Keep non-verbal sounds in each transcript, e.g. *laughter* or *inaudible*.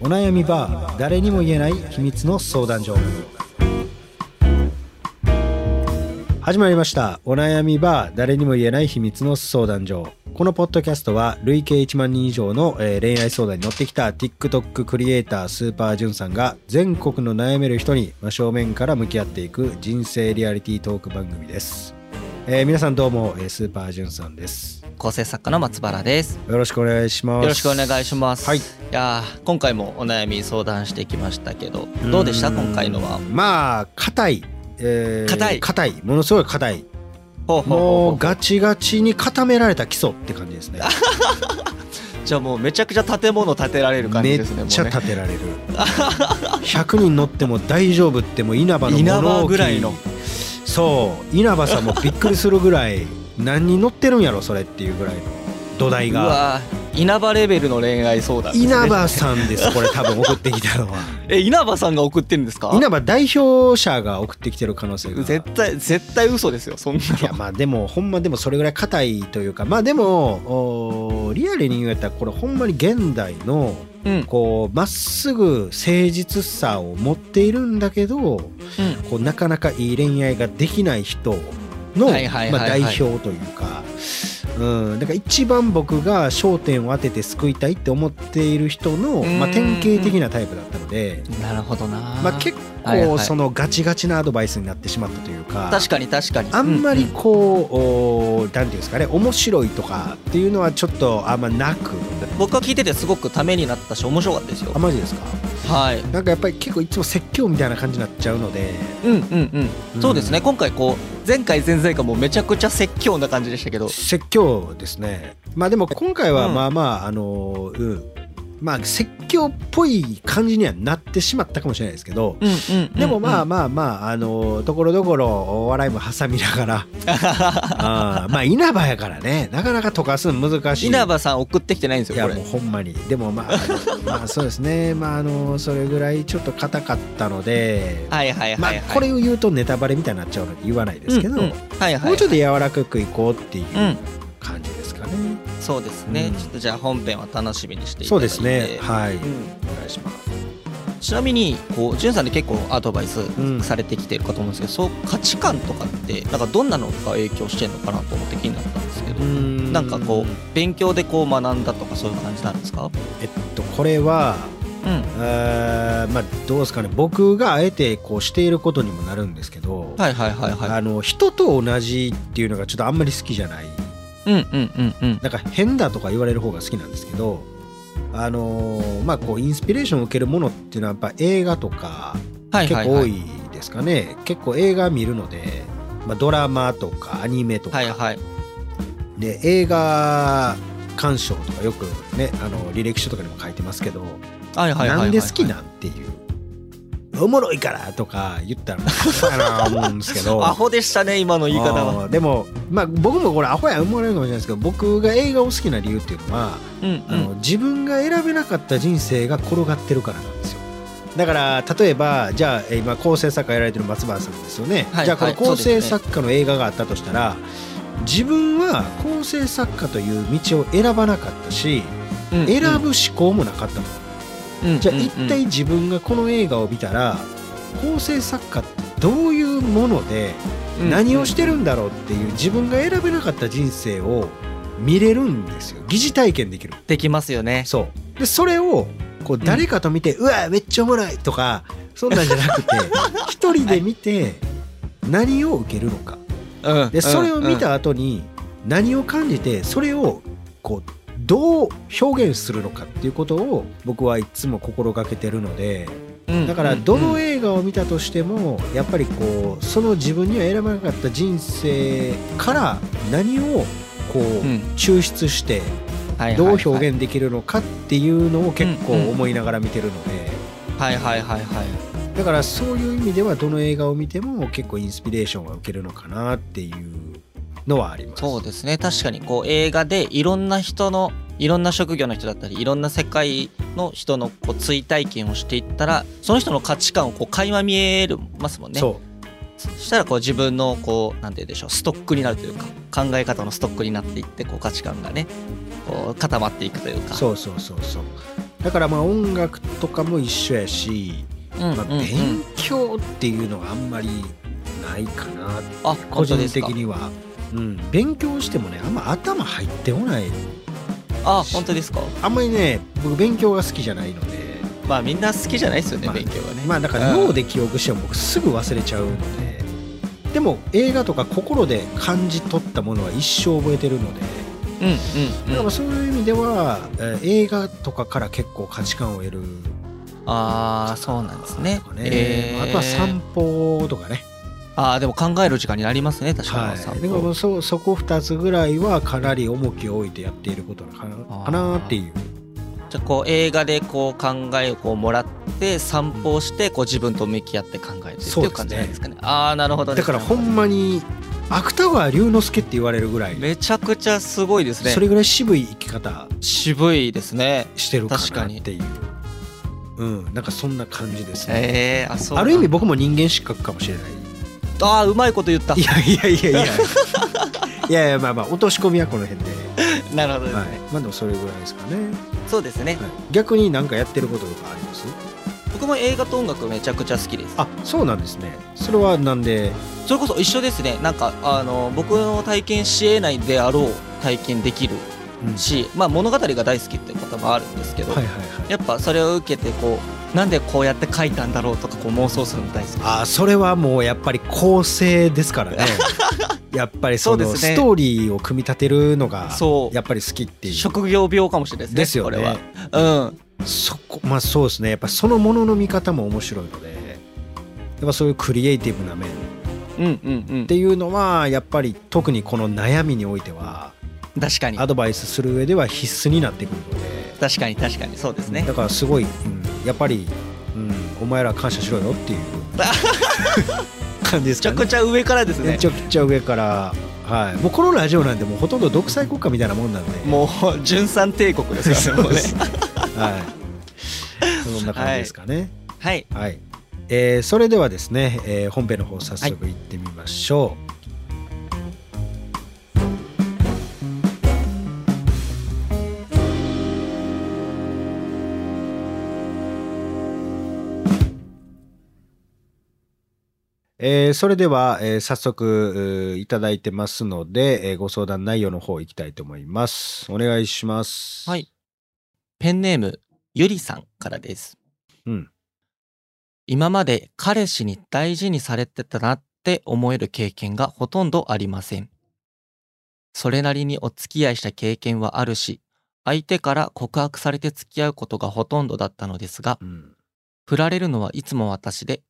お悩みバー誰にも言えない秘密の相談所。始まりました。お悩みバー誰にも言えない秘密の相談所。このポッドキャストは累計1万人以上のえー恋愛相談に乗ってきた TikTok クリエイタースーパージュンさんが全国の悩める人に真正面から向き合っていく人生リアリティートーク番組です、えー皆さんどうもえースーパージュンさんです。構成作家の松原です。よろしくお願いします。よろしくお願いします。はい。いやー今回もお悩み相談してきましたけど、どうでした？今回のは。まあ硬い。えー硬い。硬い。ものすごい硬い。もほううガチガチに固められた基礎って感じですね。*laughs* じゃあもうめちゃくちゃ建物建てられる感めっじですね。ちゃもうね。立てられる。100人乗っても大丈夫ってもう稲葉の物置。ぐらいの。そう。稲葉さんもびっくりするぐらい何人乗ってるんやろそれっていうぐらいの土台うが稲葉レベルの恋愛相談ね。稲葉さんですこれ多分送ってきたのは *laughs* え稲葉さんが送ってるんですか？稲葉代表者が送ってきてる可能性が絶対絶対嘘ですよそんなの。いやまあでもほんまでもそれぐらい硬いというかまあでもリアルに言うたらこれほんまに現代のうんこうまっすぐ誠実さを持っているんだけどうんこうなかなかいい恋愛ができない人のまあ代表というか。うん、だから一番僕が焦点を当てて救いたいって思っている人の、まあ、うん典型的なタイプだったので、なるほどな。まあ、結構そのガチガチなアドバイスになってしまったというか確かに確かに。あんまりうこう、おなんていうんですかね面白いとかっていうのはちょっとあんまなく。僕は聞いててすごくためになったし面白かったですよ。あ。マジですか？はい。なんかやっぱり結構いつも説教みたいな感じになっちゃうので。うんうんうん、うん。そうですね。今回こう前回前々回もめちゃくちゃ説教な感じでしたけど。説教ですね。まあでも今回はうん。まあまああのうんまあ説教っぽい感じにはなってしまったかもしれないですけどでもまあまあまああのところどころお笑いも挟みながら *laughs* あーまあ稲葉やからねなかなか溶かすの難しい。稲葉さん送ってきてないんですいやよこれ。もうほんまに。でもまあまあそうですね。まああのそれぐらいちょっと硬かったので、はいはいはいはい、まあこれを言うとネタバレみたいになっちゃうので言わないですけど、うんうん。はいはい。もうちょっと柔らかくいこうっていううん。感じそうですね、うん。ちょっとじゃあ本編は楽しみにしていたそうだいて。ですね。はい、うん。お願いします。ちなみにこうんさんで結構アドバイスんされてきてるかと思うんですけど、そう価値観とかってなんかどんなのが影響してるのかなと思って気になったんですけど、ななんかこう勉強でこう学んだとかそういう感じなんですか？えっとこれはうん。あーまあどうですかね。僕があえてこうしていることにもなるんですけど、はいはいはいはい。あの人と同じっていうのがちょっとあんまり好きじゃないうんうんうんうん。なんか変だとか言われる方が好きなんですけどあのーまあこうインスピレーションを受けるものっていうのはやっぱ映画とかはいはいはい。結構多いですかね、結構映画見るので、まあ、ドラマとかアニメとか、はいはい。で映画鑑賞とかよくねあの履歴書とかにも書いてますけど、はいはいはいはいはい。なんで好きなんっていうおもろいからとか言ったらそうやな思うんですけど。アホでしたね今の言い方は。でもまあ僕もこれアホや思われるかもしれないですけど僕が映画を好きな理由っていうのは、うんあの自分が選べなかった人生が転がってるからなんですよ。だから例えばじゃあえー今構成作家やられてる松原さんですよね、はいじゃあこのはい構成作家の映画があったとしたら、自分は構成作家という道を選ばなかったし、うん選ぶ思考もなかったと、うんじゃあうん。一体自分がこの映画を見たら構成作家ってどういうものでうん何をしてるんだろうっていう自分が選べなかった人生を見れるんですよ。疑似体験できる。できますよね。そう。でそれをこう誰かと見て、うわめっちゃおもろいとかそんなんじゃなくて *laughs* 一人で見て何を受けるのか。うん。でそれを見うん。た後に何を感じてそれをこうどう表現するのかっていうことを僕はいつも心がけてるのでうん。だからどのうん映画を見たとしてもやっぱりこうその自分には選ばなかった人生から何をこううん。抽出してどうはい表現できるのかっていうのを結構思いながら見てるので。はいはいはいはい。だからそういう意味ではどの映画を見ても結構インスピレーションは受けるのかなっていうのはあります。そうですね。確かにこう映画でいろんな人のいろんな職業の人だったりいろんな世界の人のこう追体験をしていったらその人の価値観をこう垣間見えますもんね。そう。そしたらこう自分のこうなんて言うんでしょうストックになるというか考え方のストックになっていってこう価値観がねこう固まっていくというか。そうそうそうそう。だからまあ音楽とかも一緒やし、まあ、うんうん。うん勉強っていうのがあんまりないかな。あ個人的には、うん、勉強してもねあんま頭入ってこない。あ本当ですか？あんまりね僕勉強が好きじゃないので。まあみんな好きじゃないですよね、まあ勉強はね。まあだから脳で記憶しても僕すぐ忘れちゃうので。でも映画とか心で感じ取ったものは一生覚えてるので。うんうんだからうんまあそういう意味では、えー映画とかから結構価値観を得る。ああそうなんですね。ねえーまああとは散歩とかねああでも考える時間になりますね確かに、はい、散歩だからもうそそこ2つぐらいはかなり重きを置いてやっていることかなかなっていう。じゃあこう映画でこう考えをこうもらって散歩をしてこう自分と向き合って考えてっていう感じなんですかね。ああなるほど。ねだからほんまに芥川龍之介って言われるぐらい、めちゃくちゃすごいですね。それぐらい渋い生き方。渋いですね。してるか確かになっていう。うん。なんかそんな感じですね、ええあそうある意味僕も人間失格かもしれないああうまいこと言った。いやいや *laughs* いやいや。いやいやまあまあ落とし込みはこの辺で、なるほどですね、はい、まあでもそれぐらいですかね、そうですね。はい、逆になんかやってることとかあります？僕も映画と音楽めちゃくちゃ好きです。あそうなんですね。それはなんで？それこそ一緒ですね。なんかあの僕の体験しえないであろう体験できるうん。し、まあ物語が大好きっていうこともあるんですけど、はいはいはい。やっぱそれを受けてこうなんでこうやって書いたんだろうとかこう妄想するの大好き。あーそれはもうやっぱり構成ですからね。*laughs* やっぱりそのストーリーを組み立てるのがやっぱり好きっていう。職業病かもしれないですねですよね。これは。うん。そこまあそうですね。やっぱそのものの見方も面白いのでやっぱそういうクリエイティブな面。っうんうんうん。ていうのはやっぱり特にこの悩みにおいては確かに。アドバイスする上では必須になってくるので確かに確かに。そうですね。だからすごい、うんやっぱり、うん、お前ら感謝しろよっていう。感じですかねめちゃくちゃ上からですね。めちゃくちゃ上からはい。もうこのラジオなんてもうほとんど独裁国家みたいなもんなんで。もう純三帝国ですからね。*laughs* はい。そんな感じですかね。はい。はい、えーそれではですね、えー本編の方早速行ってみましょう、えーそれでは、えー早速いただいてますので、えーご相談内容の方行きたいと思います。お願いします。はいペンネームゆりさんからですうん。今まで彼氏に大事にされてたなって思える経験がほとんどありません。それなりにお付き合いした経験はあるし、相手から告白されて付き合うことがほとんどだったのですがう、ん。振られるのはいつも私で、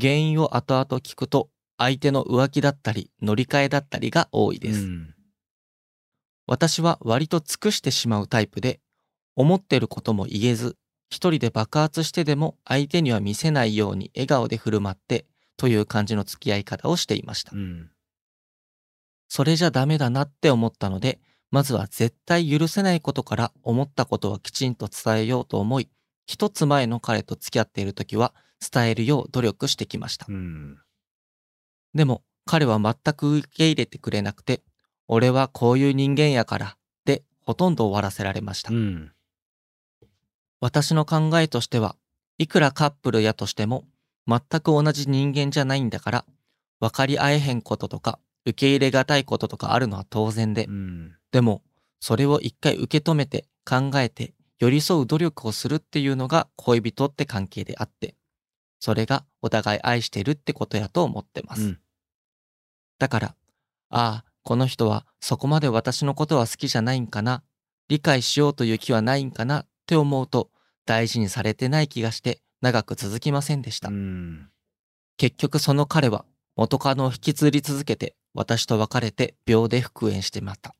原因を後々聞くと、相手の浮気だったり乗り換えだったりが多いです。うん私は割と尽くしてしまうタイプで、思ってることも言えず、一人で爆発してでも相手には見せないように笑顔で振る舞ってという感じの付き合い方をしていましたう。ん。それじゃダメだなって思ったので、まずは絶対許せないことから思ったことはきちんと伝えようと思い、一つ前の彼と付き合っている時は伝えるよう努力してきました。うん。でも彼は全く受け入れてくれなくて、俺はこういう人間やからでほとんど終わらせられましたう。ん。私の考えとしては、いくらカップルやとしても、全く同じ人間じゃないんだから、分かり合えへんこととか、受け入れがたいこととかあるのは当然でう、ん。でも、それを一回受け止めて、考えて、寄り添う努力をするっていうのが恋人って関係であって、それがお互い愛してるってことやと思ってます。うんだから、ああ、この人はそこまで私のことは好きじゃないんかな、理解しようという気はないんかなって思うと、大事にされてない気がして長く続きませんでした。うん。結局その彼は元カノを引きずり続けて私と別れて秒で復縁してまった。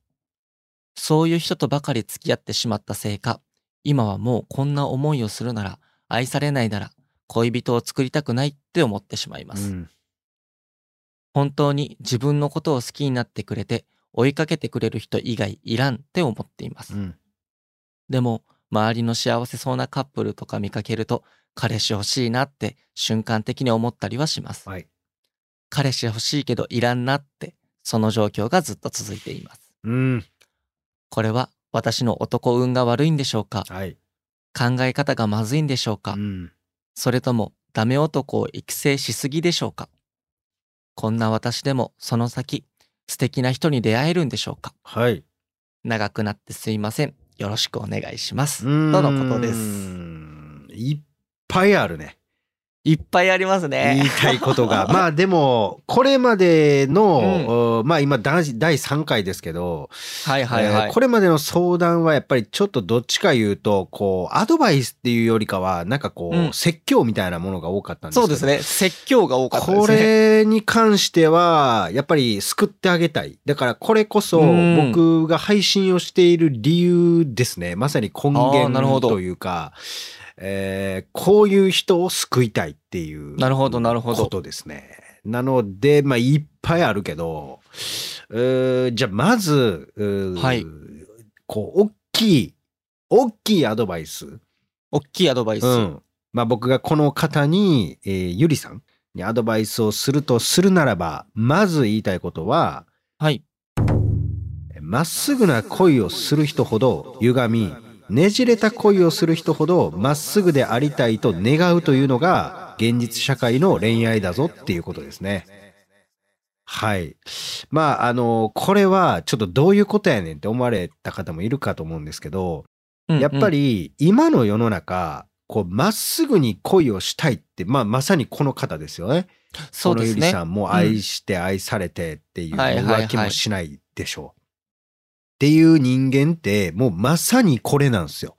そういう人とばかり付き合ってしまったせいか、今はもうこんな思いをするなら、愛されないなら、恋人を作りたくないって思ってしまいます。うん本当に自分のことを好きになってくれて、追いかけてくれる人以外いらんって思っています。うん。でも、周りの幸せそうなカップルとか見かけると、彼氏欲しいなって瞬間的に思ったりはします。はい。彼氏欲しいけどいらんなって、その状況がずっと続いています。うん。これは私の男運が悪いんでしょうか？はい。考え方がまずいんでしょうか、うん。それともダメ男を育成しすぎでしょうか？こんな私でもその先素敵な人に出会えるんでしょうか？はい。長くなってすいません。よろしくお願いします。とのことです。いっぱいあるね。いっぱいあります言いね。たいことが。*laughs* まあでも、これまでの、おまあ今第第3回ですけど、はいはいはい。えーこれまでの相談はやっぱりちょっとどっちか言うと、こう、アドバイスっていうよりかは、なんかこう、うん説教みたいなものが多かったんですけどそうですね。説教が多かったでこすね。れに関しては、やっぱり救ってあげたい。だからこれこそうん僕が配信をしている理由ですね。まさに根あーなるほど源というか、えーこういう人を救いたいっていうなるほどなるほどことですね。なので、まあいっぱいあるけど、じゃあまず、はいこう、大きい、大きいアドバイス。大きいアドバイス。うん。まあ僕がこの方に、えーゆりさんにアドバイスをするとするならば、まず言いたいことは、はい。まっすぐな恋をする人ほど歪み、ねじれた恋をする人ほどまっすぐでありたいと願うというのが現実社会の恋愛だぞっていうことですね。はい。まあ、あの、これはちょっとどういうことやねんって思われた方もいるかと思うんですけど、うんうんやっぱ、り今の世の中、こう、まっすぐに恋をしたいって、まあ、まさにこの方ですよね。そうですねこのゆりさ。んも愛して愛されてっていう、はいはいはい浮気もしないでしょう。っていう人間って、もうまさにこれなんですよ。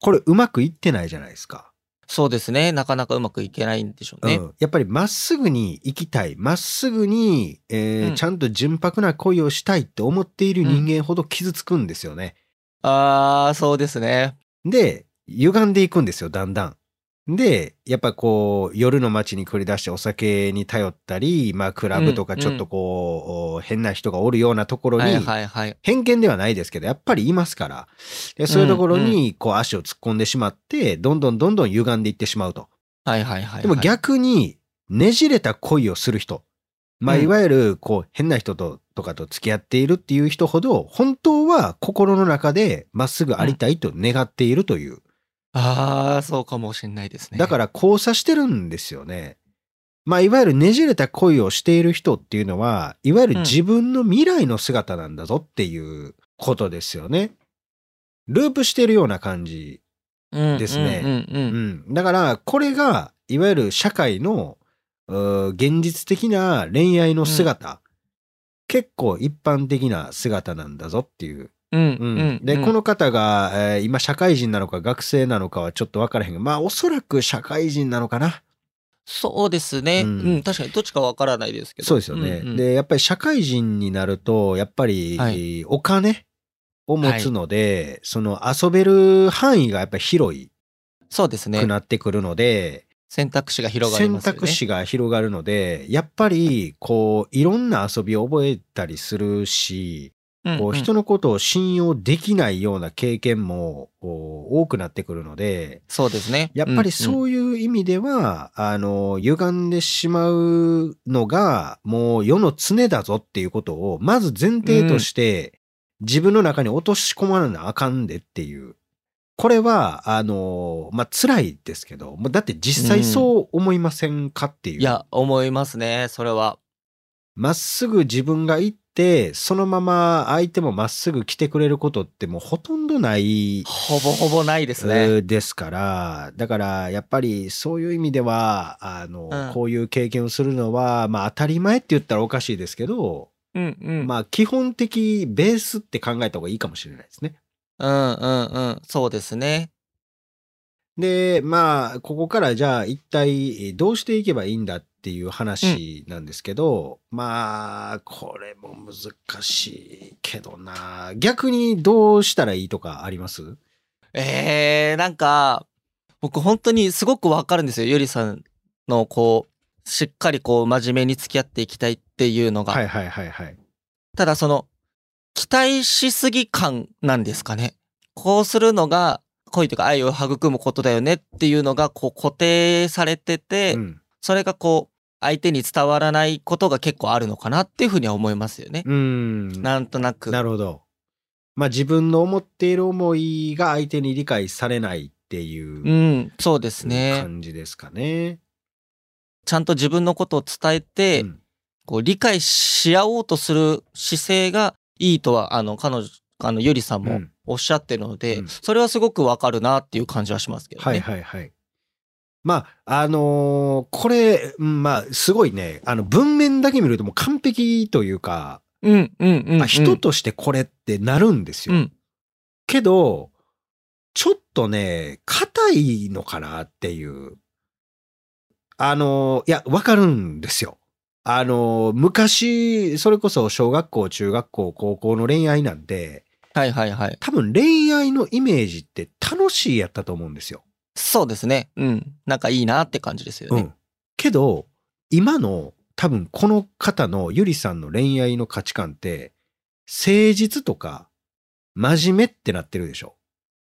これうまくいってないじゃないですか。そうですね。なかなかうまくいけないんでしょうね。うん、やっぱりまっすぐに行きたい、まっすぐに、えーうんちゃんと純白な恋をしたいって思っている人間ほど傷つくんですよね。ああ、そうですね。で、歪んでいくんですよ、だんだん。で、やっぱこう、夜の街に繰り出してお酒に頼ったり、まあ、クラブとかちょっとこう、お変な人がおるようなところに、はいはいはい。偏見ではないですけど、やっぱりいますから。でそういうところに、こう、足を突っ込んでしまって、どんどんどんどん歪んでいってしまうと。はいはいはいはい。でも逆に、ねじれた恋をする人。まあ、うんいわゆる、こう、変な人と、とかと付き合っているっていう人ほど、本当は心の中でまっすぐありたいと願っているという。ああ、そうかもしれないですね。だから交差してるんですよね。まあ、いわゆるねじれた恋をしている人っていうのは、いわゆる自分の未来の姿なんだぞっていうことですよね。ループしてるような感じ。らですねうんうんううんん。だから、これが、いわゆる社会の、現実的な恋愛の姿。結構一般的な姿なんだぞっていう。うんうんうんうん。で、この方が、えー今社会人なのか学生なのかはちょっとわからへんが、まあおそらく社会人なのかな。そうですね。ううんん、確かにどっちかわからないですけど。そうですよね。んん、で、やっぱり社会人になると、やっぱり、はいお金を持つので、その遊べる範囲がやっぱり広いそうですねく。なってくるので、選択肢が広がり選ますよね。択肢が広がるので、やっぱり、こう、いろんな遊びを覚えたりするし、うんこう人のことを信用できないような経験も多くなってくるので、そうですね。やっぱりうんそういう意味では、あの、歪んでしまうのが、もう世の常だぞっていうことを、まず前提として、自分の中に落とし込まなあかんでっていう。これは、あの、まあ、辛いですけど、だって実際そう思いませんかっていう。いや、思いますね、それは。まっすぐ自分が行って、そのまま相手もまっすぐ来てくれることってもうほとんどないほぼほぼないですね。えーですから、だからやっぱりそういう意味では、あの、うんこういう経験をするのは、まあ当たり前って言ったらおかしいですけど、うんうん。まあ基本的ベースって考えた方がいいかもしれないですね。うんうんうん。そうですね。で、まあ、ここからじゃあ一体どうしていけばいいんだっていう話なんですけど、まあ、これも難しいけどな。逆にどうしたらいいとかあります？えー、なんか、僕本当にすごくわかるんですよ。ゆりさんのこう、しっかりこう真面目に付き合っていきたいっていうのが。はいはいはいはい。ただその、期待しすぎ感なんですかね。こうするのが恋というか愛を育むことだよねっていうのがこう固定されてて、うん。それがこう相手に伝わらないことが結構あるのかなっていうふうには思いますよね。うん。なんとなく。なるほど。まあ自分の思っている思いが相手に理解されないっっていううん、そうですね。感じですかね。ちゃんと自分のことを伝えて、うんこう理解し合おうとする姿勢がいいとは、あの、彼女、あの、ゆりさんもうんおっしゃってるので、うんそれはすごくわかるなっていう感じはしますけどね。はいはいはい。まあ、あのーこれ、うんまあ、すごいね、あの、文面だけ見るともう完璧というか、うん、うん、うん。あ人としてこれってなるんですよ。うん。けど、ちょっとね、硬いのかなっていう。あの、いや、わかるんですよ。あの、昔、それこそ小学校、中学校、高校の恋愛なんて、はいはいはい。多分恋愛のイメージって楽しいやったと思うんですよ。そうですね。うん。なんかいいなって感じですよね。うん。けど、今の多分この方のゆりさんの恋愛の価値観って、誠実とか真面目ってなってるでしょ。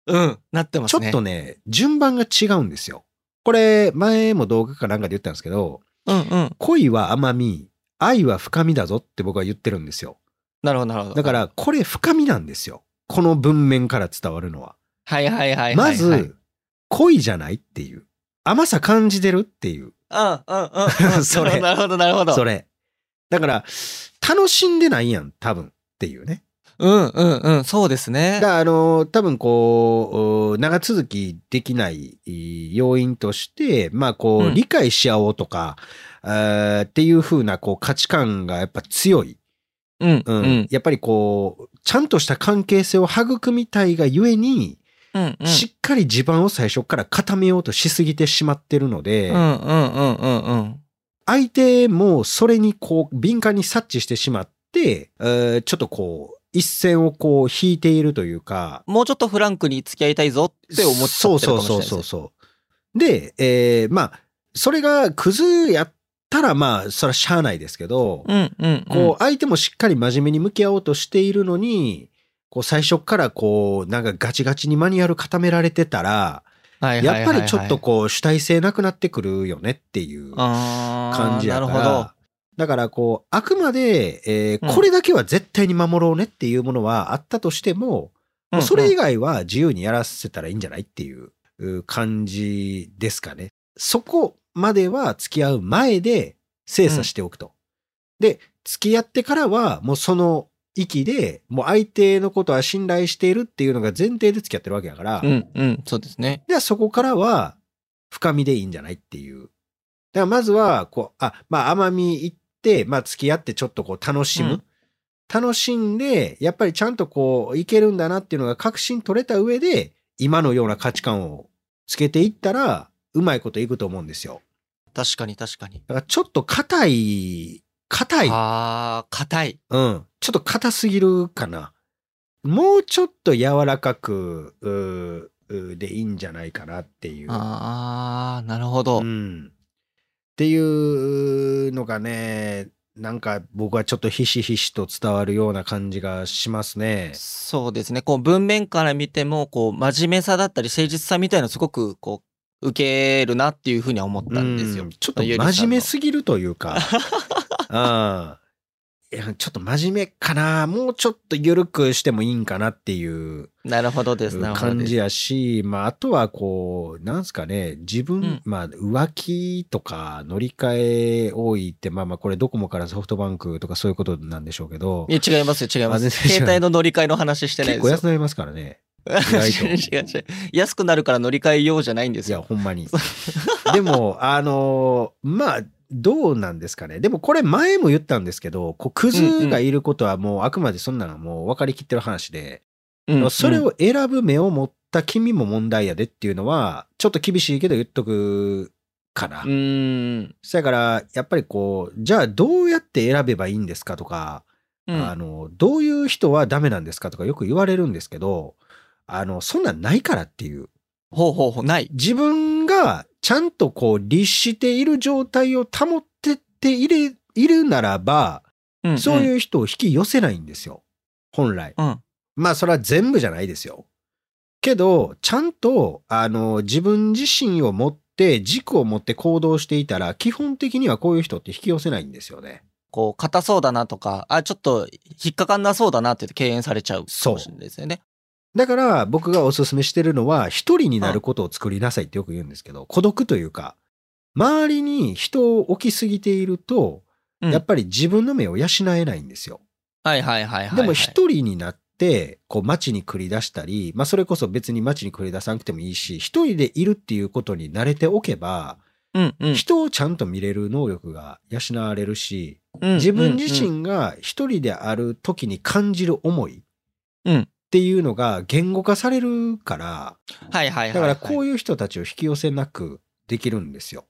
うん。なってますね。ちょっとね、順番が違うんですよ。これ、前も動画かなんかで言ったんですけど、うんうん。恋は甘み、愛は深みだぞって僕は言ってるんですよ。なるほどなるほど。だか、ら、これ深みなんですよ。この文面から伝わるのは。はいはいはいはい、はい。まず、恋じゃないっていう。甘さ感じてるっていう。うんうんうんうん。*laughs* それなるほどなるほど。それ。だから、楽しんでないやん、多分っていうね。うんうんうん。そうですねだか。ら、あの、多分こう、長続きできない要因として、まあこう、うん理解し合おうとか、っていう風なこう価値観がやっぱ強い。うんう。うんん。やっぱりこう、ちゃんとした関係性を育みたいがゆえに、うんうん。しっかり地盤を最初から固めようとしすぎてしまってるので。相手もそれにこう敏感に察知してしまって、えーちょっとこう一線をこう引いているというか、もうちょっとフランクに付き合いたいぞって思っちゃってるかもしれないですそうそうそうそう。で、えーまあ、それがクズやったらまあ、それはしゃあないですけど、うんうんうん。こう相手もしっかり真面目に向き合おうとしているのに、こう最初からこうなんかガチガチにマニュアル固められてたら、やっぱりちょっとこう主体性なくなってくるよねっていう感じやから。。だからこう、あくまで、えーうんこれだけは絶対に守ろうねっていうものはあったとしても、うんうんそれ以外は自由にやらせたらいいんじゃないっていうう感じですかね。そこまでは付き合う前で精査しておくと。で、付き合ってからはもうその域で、もう相手のことは信頼しているっていうのが前提で付き合ってるわけだから、うんうん。そうですね。ではそこからは深みでいいんじゃないっていう。だからまずは、こう、あ、まあ甘み行って、まあ付き合ってちょっとこう楽しむ。うん楽しんで、やっぱりちゃんとこういけるんだなっていうのが確信取れた上で、今のような価値観をつけていったら、うまいこといくと思うんですよ。確かに確かに。だからちょっと硬い、硬い。ああ、硬い。うん。ちょっと硬すぎるかな。もうちょっと柔らかく、でいいんじゃないかなっていう。ああ、なるほど。うん。っていうのがね、なんか僕はちょっとひしひしと伝わるような感じがしますね。そうですね。こう文面から見ても、こう真面目さだったり誠実さみたいなのすごくこう受けるなっていうふうには思ったんですようん。ちょっと真面目すぎるというか、あ *laughs* いやちょっと真面目かな。もうちょっと緩くしてもいいんかなっていうなるほどです。感じ。やし、まあ、あとはこう、なんすかね、自分、うんまあ、浮気とか乗り換え多いって、まあまあ、これドコモからソフトバンクとかそういうことなんでしょうけどい、や違いますよ、違います。携帯の乗り換えの話してないですよ。結構安くなりますからね。*laughs* 違う違う。安くなるから乗り換えようじゃないんですいや、よ。ほんまに。でも、*laughs* あのまあ、どうなんですかね。でもこれ前も言ったんですけど、こう、クズがいることはもうあくまでそんなのはもう分かりきってる話で、うんそれ、を選ぶ目を持った君も問題やでっていうのは、ちょっと厳しいけど言っとくかな。うん。うんそやから、やっぱりこう、じゃあどうやって選べばいいんですかとか、うんあの、どういう人はダメなんですかとかよく言われるんですけど、あの、そんなんないからっていう。ほうほうほう、ない。自分がちゃんとこう律している状態を保ってっていれいるならば、うんそういう人を引き寄せないんですよ。本来。うん。まあそれは全部じゃないですよ。けど、ちゃんと、あの、自分自身を持って、軸を持って行動していたら、基本的にはこういう人って引き寄せないんですよね。こう、硬そうだなとか、あ、ちょっと引っかかんなそうだなって言って敬遠されちゃうかそうもしれないですよね。だから僕がおすすめしてるのは、一人になることを作りなさいってよく言うんですけど、孤独というか、周りに人を置きすぎていると、うん。やっぱり自分の目を養えないんですよ。はいはいはいはいはい。でも一人になって、こう街に繰り出したり、まあそれこそ別に街に繰り出さなくてもいいし、一人でいるっていうことに慣れておけば、うんうん。人をちゃんと見れる能力が養われるし、うん。自分自身が一人である時に感じる思いうんっていうのが言語化されるから、はいはいはいはい。だからこういう。人たちを引き寄せなくできるんですよ。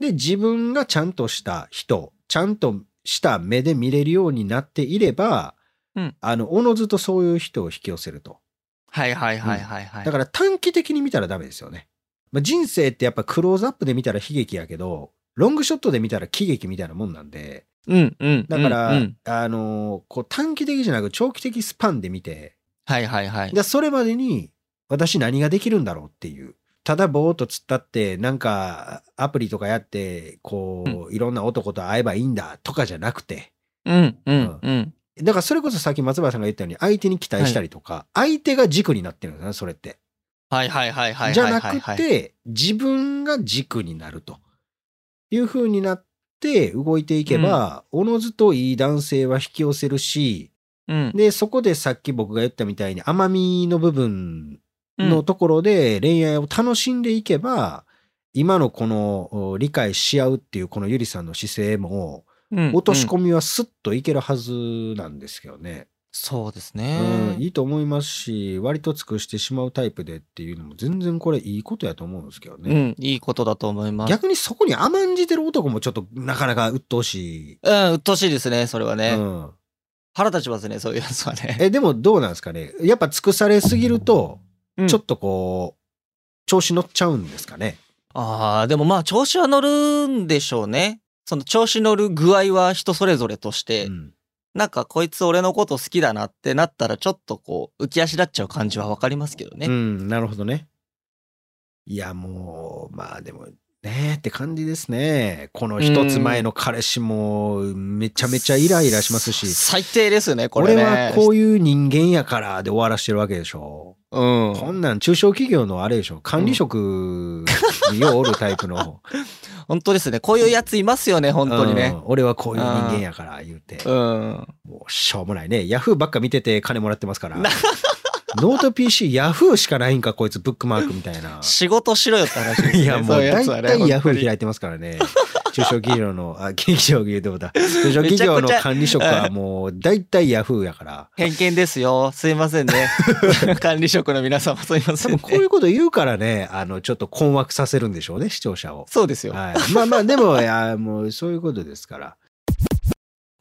で、自分がちゃんとした人、ちゃんとした目で見れるようになっていれば、うんあの、おのずとそういう人を引き寄せると。はいはいはいはいはい。だから短期的に見たらダメですよね。まあ、人生ってやっぱクローズアップで見たら悲劇やけど、ロングショットで見たら喜劇みたいなもんなんで、うんうん。だから、うんうんあのーこう短期的じゃなく長期的スパンで見て、はいはいはい。でそれまでに私何ができるんだろうっていう。ただぼーっと突っ立って、なんかアプリとかやって、こう、いろんな男と会えばいいんだとかじゃなくて。うんうんうん。だからそれこそさっき松原さんが言ったように、相手に期待したりとか、相手が軸になってるんですね、それって。はいはいはいはいはいはい。じゃなく、て、自分が軸になるという風になって動いていけば、おのずといい男性は引き寄せるし、うん。で、そこでさっき僕が言ったみたいに甘みの部分のところで恋愛を楽しんでいけば、今のこのお理解し合うっていうこのゆりさんの姿勢も、うん落とし込うんみはスッといけるはずなんですけどね。そうですうね。ん、いいと思いますし、割と尽くしてしまうタイプでっていうのも全然これいいことやと思うんですけどうね。ん、いいことだと思います。逆にそこに甘んじてる男もちょっとなかなか鬱陶しい。うん、鬱陶しいですね、それはね。うん、腹立ちますね、そういうやつはね。*laughs* え、でもどうなんですかね？やっぱ尽くされすぎると、うんちょっとこう、調子乗っちゃうんですかね？ああ、でもまあ調子は乗るんでしょうね。その調子乗る具合は人それぞれとして、うんなんかこいつ俺のこと好きだなってなったらちょっとこう浮き足立っちゃう感じはわかりますけどね。うん、なるほどね。いや、もう、まあでも、ねって感じですね。この一つ前の彼氏もめちゃめちゃイライラしますし、最低ですよね、これね。俺はこういう人間やからで終わらしてるわけでしょ。うん。こんなん中小企業のあれでしょ。管理職にようおるタイプの。*laughs* 本当ですね。こういうやついますよね、本当にねうん。俺はこういう人間やから言うて。うん。もうしょうもないね。ヤフーばっか見てて金もらってますから。*laughs* ノート PC ヤフーしかないんかこいつブックマークみたいな。*laughs* 仕事しろよって話ですね。いやもそう大つはね体ヤフー開いてますからね。中小企業の、あ、企業言うてもだ。中小企業の管理職はもう大体ヤフーやから。偏見ですよ。すいませんね。*laughs* 管理職の皆様すいませんね多分。こういうこと言うからね、あの、ちょっと困惑させるんでしょうね、視聴者を。そうですよ。はい。まあまあ、でも、いや、もうそういうことですから。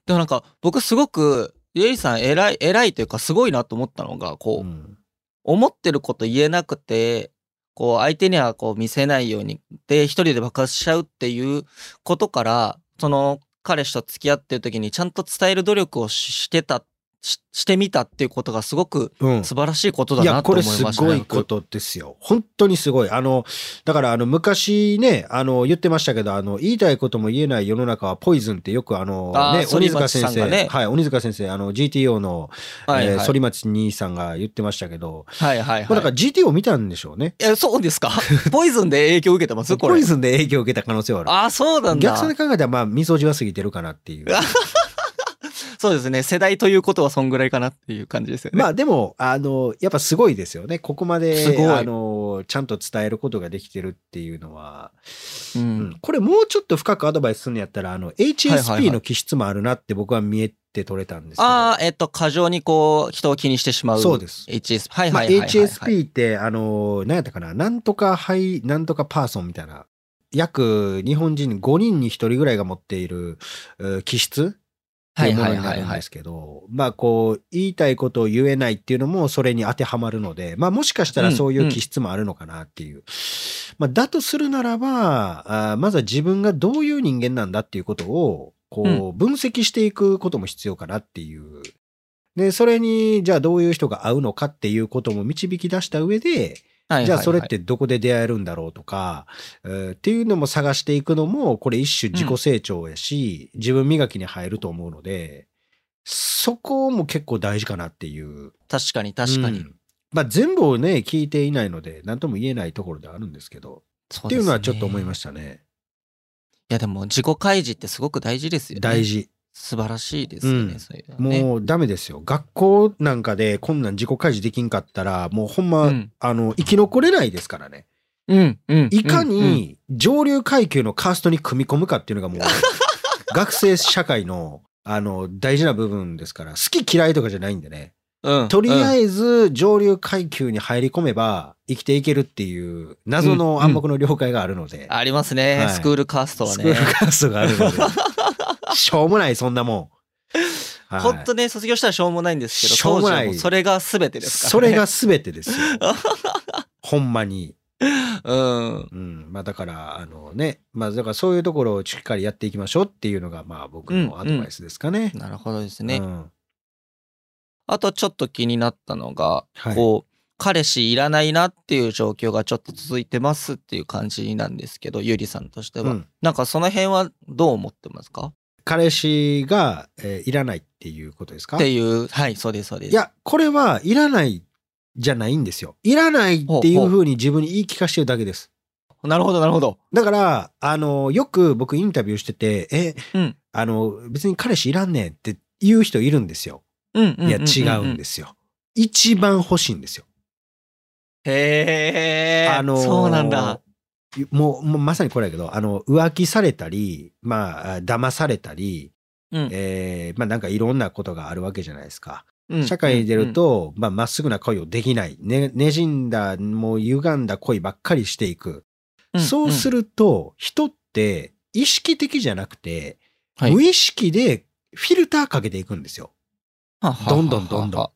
でもなんか僕すごく、ゆいさん偉い、偉いというかすごいなと思ったのが、こう、うん。思ってること言えなくて、こう相手にはこう見せないように、で、一人で爆発しちゃうっていうことから、その彼氏と付き合ってる時にちゃんと伝える努力をししてた、ししてみたっていうことがすごくうん。素晴らしいことだなとこれ思いますしたね。ごいことですよ。本当にすごい。あの、だからあの、昔ね、あの、言ってましたけど、あの、言いたいことも言えない世の中はポイズンってよくあの、ね、鬼塚先生、ねはい、鬼塚先生、あの、GTO の、反町兄さんが言ってましたけど、はいはいはい。まあ、だから GTO 見たんでしょうね。いや、そうですか？*laughs* ポイズンで影響を受けてます？これ。ポイズンで影響を受けた可能性はある。ああ、そうなんだ。逆算で考えたら、まあ、みそじは過ぎてるかなっていう。*laughs* そうですね。世代ということはそんぐらいかなっていう感じですよね。まあでも、あの、やっぱすごいですよね。ここますで、あの、ちゃんと伝えることができてるっていうのは、ううんん。これもうちょっと深くアドバイスするんやったら、あの、HSP いの気質もあるなって僕は見えて取れたんですけど。ああ、えっと、過剰にこう、人を気にしてしまう。そうです。HS。はいまあ、はいはいはい、はい。HSP って、あの、何やったかな、なんとかハイ、なんとかパーソンみたいな、約日本人5人に1人ぐらいが持っているう気質っていうものになるんですけど、まあこう、言いたいことを言えないっていうのもそれに当てはまるので、まあもしかしたらそういう気質もあるのかなっていう。まあだとするならば、あーまずは自分がどういう人間なんだっていうことを、こう、分析していくことも必要かなっていう。で、それに、じゃあどういう人が合うのかっていうことも導き出した上で、じゃあそれってどこで出会えるんだろうとか、えーっていうのも探していくのも、これ一種自己成長やし、自分磨きに入ると思うので、そこも結構大事かなっていう。確かに確かに。うんまあ全部をね、聞いていないので、何とも言えないところではあるんですけど、っていうのはちょっと思いまししたね。いやでも自己開示ってすごく大事ですよね。大。事。素晴らしいですよね、うんそういうね。もうダメですよ。学校なんかでこんなん自己開示できんかったら、もうほんま、うんあの、生き残れないですからね。うん、うん。いかに上流階級のカーストに組み込むかっていうのがもう、*laughs* 学生社会の、あの、大事な部分ですから、好き嫌いとかじゃないんでね。うん、とりあええず上流階級に入り込めば生きていけるっていう謎の暗黙の了解があるので、ありますね、はいスクールカーストはスクールね。カーストがあるので、*laughs* しょうもないそんなもん。はい本当ね、卒業したらしょうもないんですけど、しょうもないそれが全てですからね。それが全てですよ。*laughs* ほんまに。うん。うん。まあだから、あのね、まあだからそういうところをしっかりやっていきましょうっていうのが、まあ僕のアドバイスですかね。なるほどですね。うんあとちょっと気になったのが、はいこう、彼氏いらないなっていう状況がちょっと続いてますっていう感じなんですけど、ゆりさんとしては。うんなんかその辺はどう思ってますか？彼氏が、えーいらないっていうことですか？っていう、はい、そうです、そうです。いや、これはいらないじゃないんですよ。いらないっていうふうに自分に言い聞かせてるだけです。なるほど、なるほど。だから、あの、よく僕インタビューしてて、え、うんあの、別に彼氏いらんねんって言う人いるんですよ。うんうん。いや、違うんですすよ。一番欲しいんですよ。へえ。あのーそうなんだ。もう、まさにこれやけど、あの、浮気されたり、まあ、騙されたり、うんえーまあなんかいろんなことがあるわけじゃないですか。うん社会に出る、と、まあまっすぐな恋をできない。ね、ねじんだ、もう歪んだ恋ばっかりしていく。うんそうする、ると、人って意識的じゃなくて、はい無意識でフィルターかけていくんですよ。どんどんどんどん。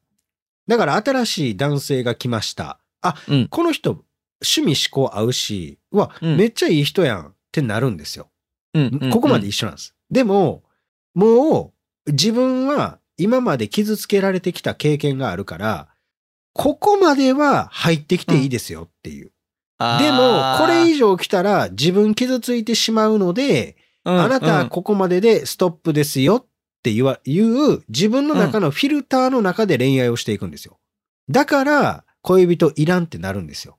だから新しい男性が来ました。あ、うんこの人、趣味思考合うし、うわ、うんめっちゃいい人やんってなるんですよ。うんうんうんここまで一緒なんです。でも、もう自分は今まで傷つけられてきた経験があるから、ここまでは入ってきていいですよっていう。でも、これ以上来たら自分傷ついてしまうので、上あなたはここまででストップですよって言わ、言う自分の中のフィルターの中で恋愛をしていくんですよ。だから、恋人いらんってなるんですよ。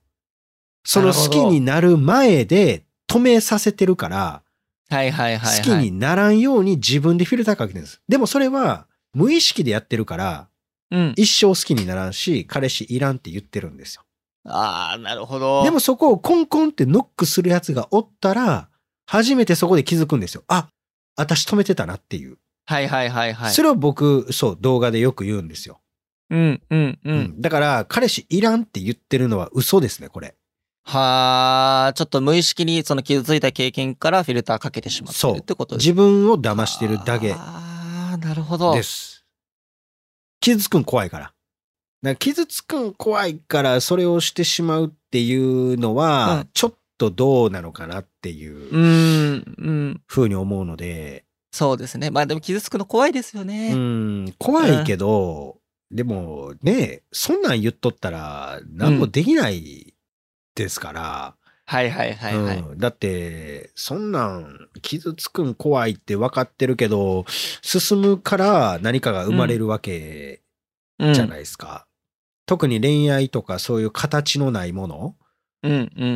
その好きになる前で止めさせてるから、はいはいはい、はい。好きにならんように自分でフィルターかけてるんです。でもそれは無意識でやってるから、うん。一生好きにならんし、彼氏いらんって言ってるんですよ。ああ、なるほど。でもそこをコンコンってノックするやつがおったら、初めてそこで気づくんですよ。あ、私止めてたなっていう。はいはいはいはい。それを僕、そう、動画でよく言うんですよ。うんうんう。うんんだから、彼氏いらんって言ってるのは嘘ですね、これ。はあ、ちょっと無意識にその傷ついた経験からフィルターかけてしまってるってことです自分を騙してるだけああ、なるほど。です。傷つくん怖いから。だから傷つくん怖いから、それをしてしまうっていうのは、うんちょっとどうなのかなっていううーん、うん。ふうに思うので、そうですね。まあでも傷つくの怖いですようね。ん、怖いけど、でもね、そんなん言っとったら何もできないですから、はいはいはいはい。うんだって、そんなん傷つくん怖いって分かってるけど、進むから何かが生まれるわけうんじゃないですか。特に恋愛とかそういう形のないものうんうん。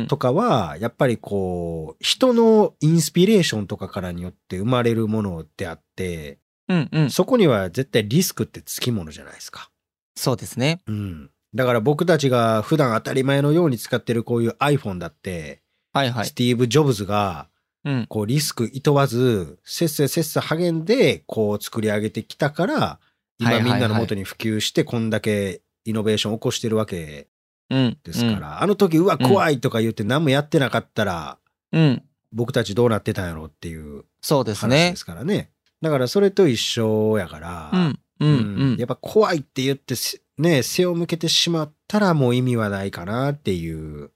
とかは、やっぱりこう、人のインスピレーションとかからによって生まれるものであって、うんうん。そこには絶対リスクってつきものじゃないですか。そうですね。うん。だから僕たちが普段当たり前のように使ってるこういう iPhone だって、はいはいス。ティーブ・ジョブズが、うん。こうリスクいとわず、せっせせっせ励んで、こう作り上げてきたから、今みんなの元に普及して、こんだけイノベーションを起こしてるわけうん。ですから、あの時、うわ、うん怖いとか言って何もやってなかったら、うん。うん。僕たちどうなってたんやろっていうそうです話ねで。すからね。だからそれと一緒やから、うん。うんうんやっぱ怖いって言ってせね、背を向けてしまったらもう意味はないかなっていう。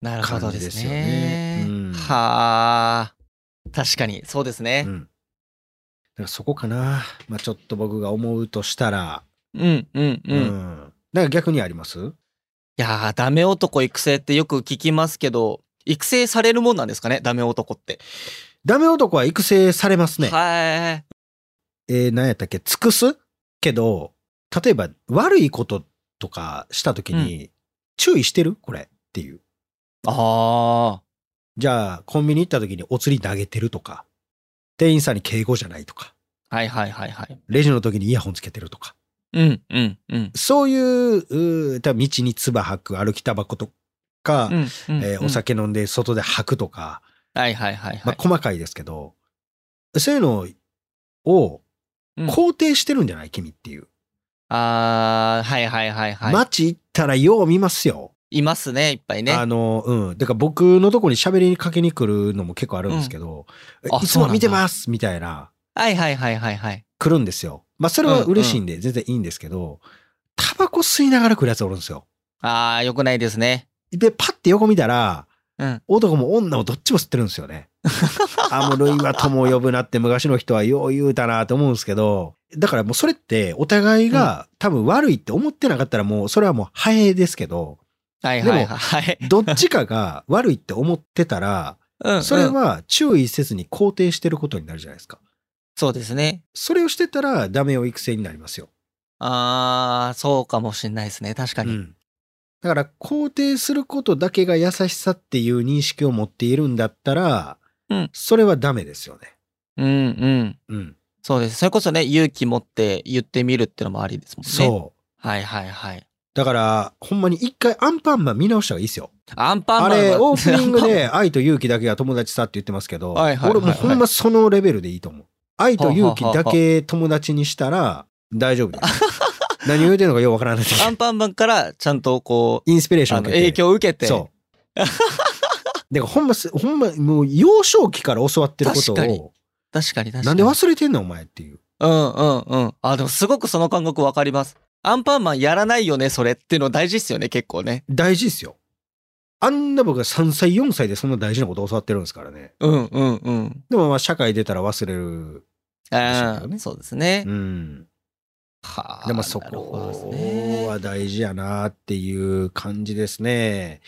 なるほどです感じですよねね。うんはあ。確かに、そうですねう。ん。だからそこかな。まあちょっと僕が思うとしたら、うんうんう。うんん。だから逆にあります？いやー、ダメ男育成ってよく聞きますけど、育成されるもんなんですかね、ダメ男って。ダメ男は育成されますね。はい。えー、何やったっけ？尽くす？けど、例えば悪いこととかした時に、注意してる？これっていう。あじゃあ、コンビニ行った時にお釣り投げてるとか、店員さんに敬語じゃないとか、あ。はいはいはいはい。レジの時にイヤホンつけてるとか、うんうんうん。そういう、道に唾吐く、歩きタバコとか、うんうんえお酒飲んで外で吐くとか、はいはいはいはい。まあ、細かいですけど、そういうのをうん肯定してるんじゃない？君っていう。あー、はいはいはいはい。街行ったらよう見ますよ。いますね、いっぱいね。あの、うん。だから僕のとこに喋りにかけに来るのも結構あるんですけど、あいつも見てますみたいな、はいはいはいはいはい。来るんですよ。まあそれは嬉しいんで全然いいんですけど、タバコ吸いながら来るやつおるんですよ。あー、よくないですね。で、パッて横見たら、うん。男も女もどっちも吸ってるんですよね。*laughs* あ、もう類は友を呼ぶなって昔の人はよう言うたなと思うんですけど、だからもうそれってお互いが多分悪いって思ってなかったらもうそれはもうハエですけど、はいはいはいはい。どっちかが悪いって思ってたら、うんそれうんは注意せずに肯定してることになるじゃないですか。そうですね。それをしてたらダメを育成になりますよ。あー、そうかもしれないですね。確かに。うんだから肯定することだけが優しさっていう認識を持っているんだったら、うんそれはダメですよね。うんうん。うん。そうです。それこそね、勇気持って言ってみるってのもありですもんね。そう。はいはいはい。だから、ほんまに一回アンパンマン見直した方がいいですよ。アンパンマンはあれ、オープニングで愛と勇気だけが友達さって言ってますけど、はいはいはいはい俺もうほんまそのレベルでいいと思う。愛と勇気だけ友達にしたら大丈夫です。*laughs* 何を言うてんのかようわからないアンパンマンからちゃんとこう、インスピレーション受けて。影響を受けて。そう。だからほんます、ほんま、もう幼少期から教わってること確かにを、確かに確かに。なんで忘れてんのお前っていう。うんうんうん。あ、でもすごくその感覚わかります。アンパンマンやらないよね、それっていうの大事っすよね、結構ね。大事ですよ。あんな僕が3歳、4歳でそんな大事なことを教わってるんですからね。うんうんうん。でもまあ社会出たら忘れる。ああ、そうですねう。ん。はあ。でもそこねは大事やなっていう感じですね。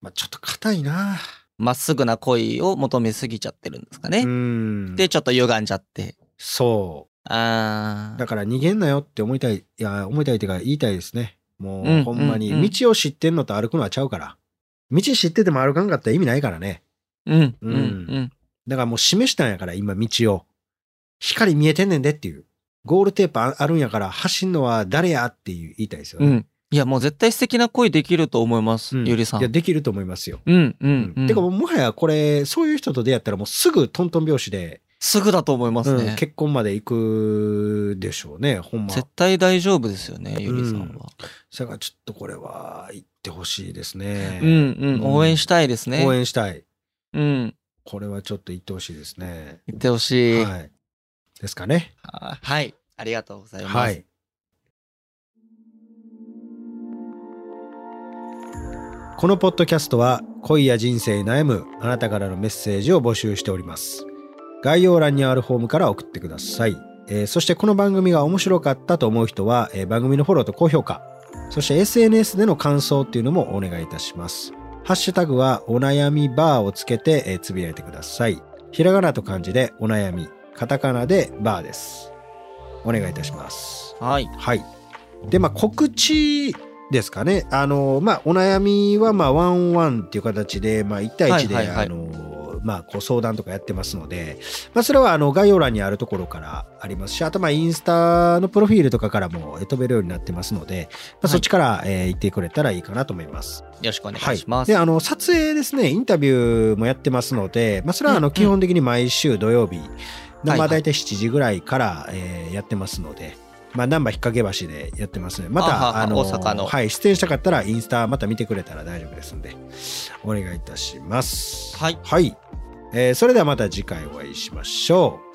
まあちょっと硬いな。まっすぐな恋を求めすぎちゃってるんですかね。うん。で、ちょっと歪んじゃって。そああ。う。だから逃げんなよって思いたい。いや、思いたいっていうか言いたいですね。もうほんまに道を知ってんのと歩くのはちゃうから。道知ってても歩かんかったら意味ないからね。うんううんんうん。だからもう示したんやから今道を。光見えてんねんでっていう。ゴールテープああるんやから走んのは誰やっていう言いたいですよね。うん。いや、もう絶対素敵な恋できると思います、うんゆりさん。いや、できると思いますよ。うんうんうん。てかもはやこれ、そういう人と出会ったらもうすぐトントン拍子で、すぐだと思いますね。うん結婚まで行くでしょうね、ほんま。絶対大丈夫ですよね、ゆりさんは。だからちょっとこれは行ってほしいですね。うんうん。応援したいですね。応援したい。うん。これはちょっと行ってほしいですね。言ってほしい。はい。ですかね。ははい。ありがとうございます。はい。このポッドキャストは恋や人生に悩むあなたからのメッセージを募集しております。概要欄にあるフォームから送ってください。えーそしてこの番組が面白かったと思う人は、えー番組のフォローと高評価、そして SNS での感想っていうのもお願いいたします。ハッシュタグはお悩みバーをつけて、えーつぶやいてください。ひらがなと漢字でお悩み、カタカナでバーです。お願いいたします。はい。はい。で、まあ、告知ですかね。あの、まあ、お悩みは、まあ、ワンワンっていう形で、まあ、1対1で、はいはいはいあの、まあ、こう相談とかやってますので、まあ、それは、あの、概要欄にあるところからありますし、あと、まあ、インスタのプロフィールとかからもえー飛べるようになってますので、まあ、そっちから、えー行ってくれたらいいかなと思います。よろしくお願はいします。で、あの、撮影ですね、インタビューもやってますので、まあ、それは、あの、うんうん基本的に毎週土曜日、はいまあ、はい大体7時ぐらいから、えーやってますので、まあ、難波引っ掛け橋でやってますので、また、はあの、大阪のはい、出演したかったら、インスタまた見てくれたら大丈夫ですんで、お願いいたします。はい。はい。えーそれではまた次回お会いしましょう。